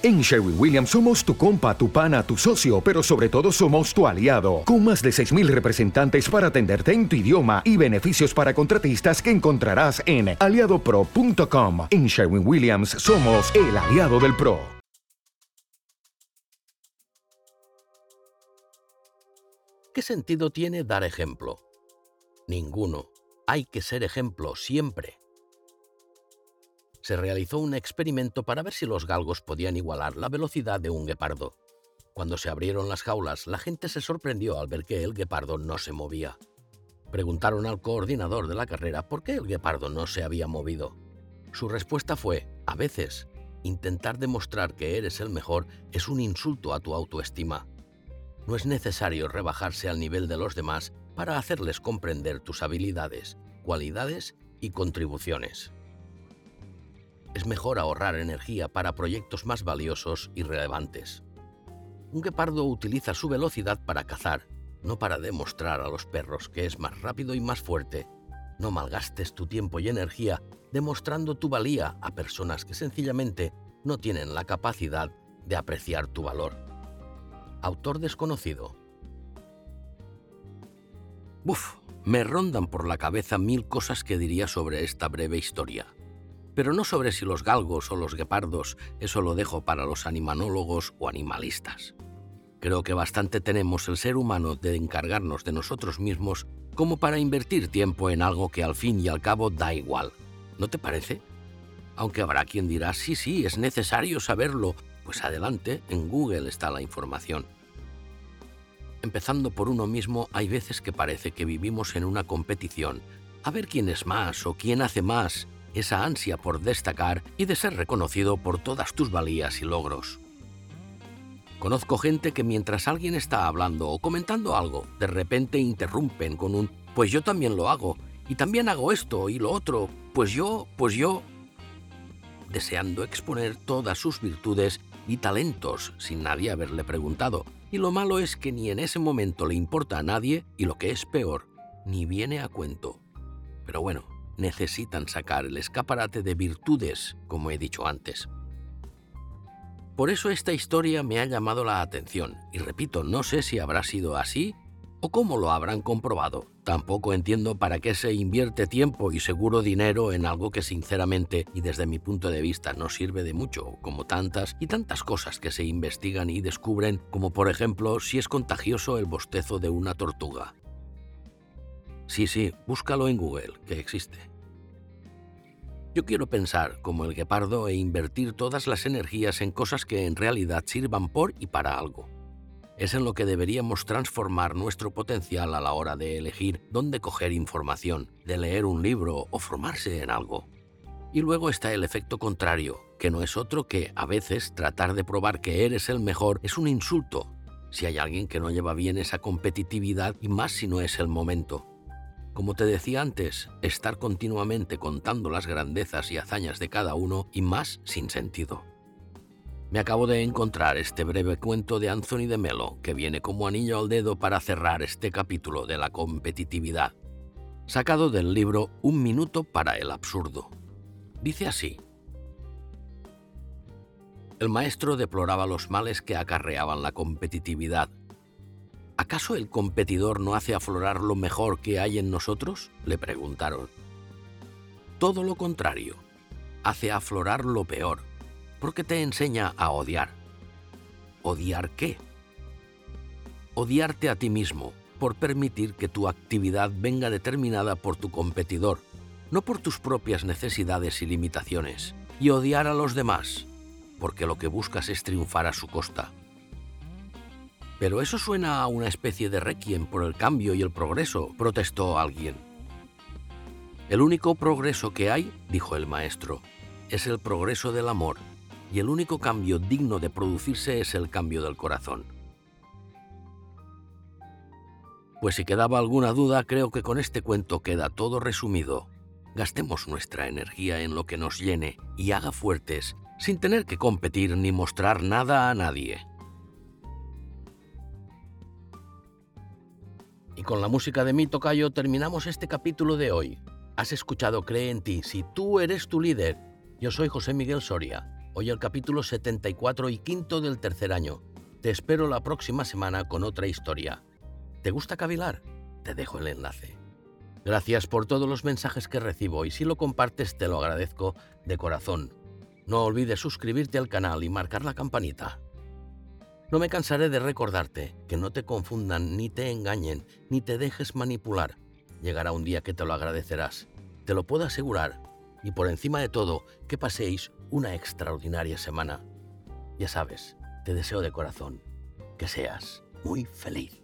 En Sherwin Williams somos tu compa, tu pana, tu socio, pero sobre todo somos tu aliado, con más de 6.000 representantes para atenderte en tu idioma y beneficios para contratistas que encontrarás en aliadopro.com. En Sherwin Williams somos el aliado del PRO. ¿Qué sentido tiene dar ejemplo? Ninguno. Hay que ser ejemplo siempre se realizó un experimento para ver si los galgos podían igualar la velocidad de un guepardo. Cuando se abrieron las jaulas, la gente se sorprendió al ver que el guepardo no se movía. Preguntaron al coordinador de la carrera por qué el guepardo no se había movido. Su respuesta fue, a veces, intentar demostrar que eres el mejor es un insulto a tu autoestima. No es necesario rebajarse al nivel de los demás para hacerles comprender tus habilidades, cualidades y contribuciones es mejor ahorrar energía para proyectos más valiosos y relevantes. Un guepardo utiliza su velocidad para cazar, no para demostrar a los perros que es más rápido y más fuerte. No malgastes tu tiempo y energía demostrando tu valía a personas que sencillamente no tienen la capacidad de apreciar tu valor. Autor desconocido. Uf, me rondan por la cabeza mil cosas que diría sobre esta breve historia pero no sobre si los galgos o los guepardos, eso lo dejo para los animanólogos o animalistas. Creo que bastante tenemos el ser humano de encargarnos de nosotros mismos como para invertir tiempo en algo que al fin y al cabo da igual. ¿No te parece? Aunque habrá quien dirá, sí, sí, es necesario saberlo. Pues adelante, en Google está la información. Empezando por uno mismo, hay veces que parece que vivimos en una competición, a ver quién es más o quién hace más, esa ansia por destacar y de ser reconocido por todas tus valías y logros. Conozco gente que mientras alguien está hablando o comentando algo, de repente interrumpen con un pues yo también lo hago, y también hago esto y lo otro, pues yo, pues yo, deseando exponer todas sus virtudes y talentos sin nadie haberle preguntado. Y lo malo es que ni en ese momento le importa a nadie y lo que es peor, ni viene a cuento. Pero bueno, necesitan sacar el escaparate de virtudes, como he dicho antes. Por eso esta historia me ha llamado la atención, y repito, no sé si habrá sido así o cómo lo habrán comprobado. Tampoco entiendo para qué se invierte tiempo y seguro dinero en algo que sinceramente y desde mi punto de vista no sirve de mucho, como tantas y tantas cosas que se investigan y descubren, como por ejemplo si es contagioso el bostezo de una tortuga. Sí, sí, búscalo en Google, que existe. Yo quiero pensar como el guepardo e invertir todas las energías en cosas que en realidad sirvan por y para algo. Es en lo que deberíamos transformar nuestro potencial a la hora de elegir dónde coger información, de leer un libro o formarse en algo. Y luego está el efecto contrario, que no es otro que, a veces, tratar de probar que eres el mejor es un insulto, si hay alguien que no lleva bien esa competitividad y más si no es el momento. Como te decía antes, estar continuamente contando las grandezas y hazañas de cada uno y más sin sentido. Me acabo de encontrar este breve cuento de Anthony de Melo que viene como anillo al dedo para cerrar este capítulo de la competitividad, sacado del libro Un minuto para el absurdo. Dice así. El maestro deploraba los males que acarreaban la competitividad ¿Acaso el competidor no hace aflorar lo mejor que hay en nosotros? le preguntaron. Todo lo contrario, hace aflorar lo peor, porque te enseña a odiar. ¿Odiar qué? Odiarte a ti mismo por permitir que tu actividad venga determinada por tu competidor, no por tus propias necesidades y limitaciones, y odiar a los demás, porque lo que buscas es triunfar a su costa. Pero eso suena a una especie de requiem por el cambio y el progreso, protestó alguien. El único progreso que hay, dijo el maestro, es el progreso del amor, y el único cambio digno de producirse es el cambio del corazón. Pues si quedaba alguna duda, creo que con este cuento queda todo resumido. Gastemos nuestra energía en lo que nos llene y haga fuertes, sin tener que competir ni mostrar nada a nadie. Y con la música de mi tocayo terminamos este capítulo de hoy. Has escuchado Cree en ti, si tú eres tu líder. Yo soy José Miguel Soria. Hoy el capítulo 74 y quinto del tercer año. Te espero la próxima semana con otra historia. ¿Te gusta cavilar? Te dejo el enlace. Gracias por todos los mensajes que recibo y si lo compartes te lo agradezco de corazón. No olvides suscribirte al canal y marcar la campanita. No me cansaré de recordarte que no te confundan ni te engañen ni te dejes manipular. Llegará un día que te lo agradecerás. Te lo puedo asegurar. Y por encima de todo, que paséis una extraordinaria semana. Ya sabes, te deseo de corazón que seas muy feliz.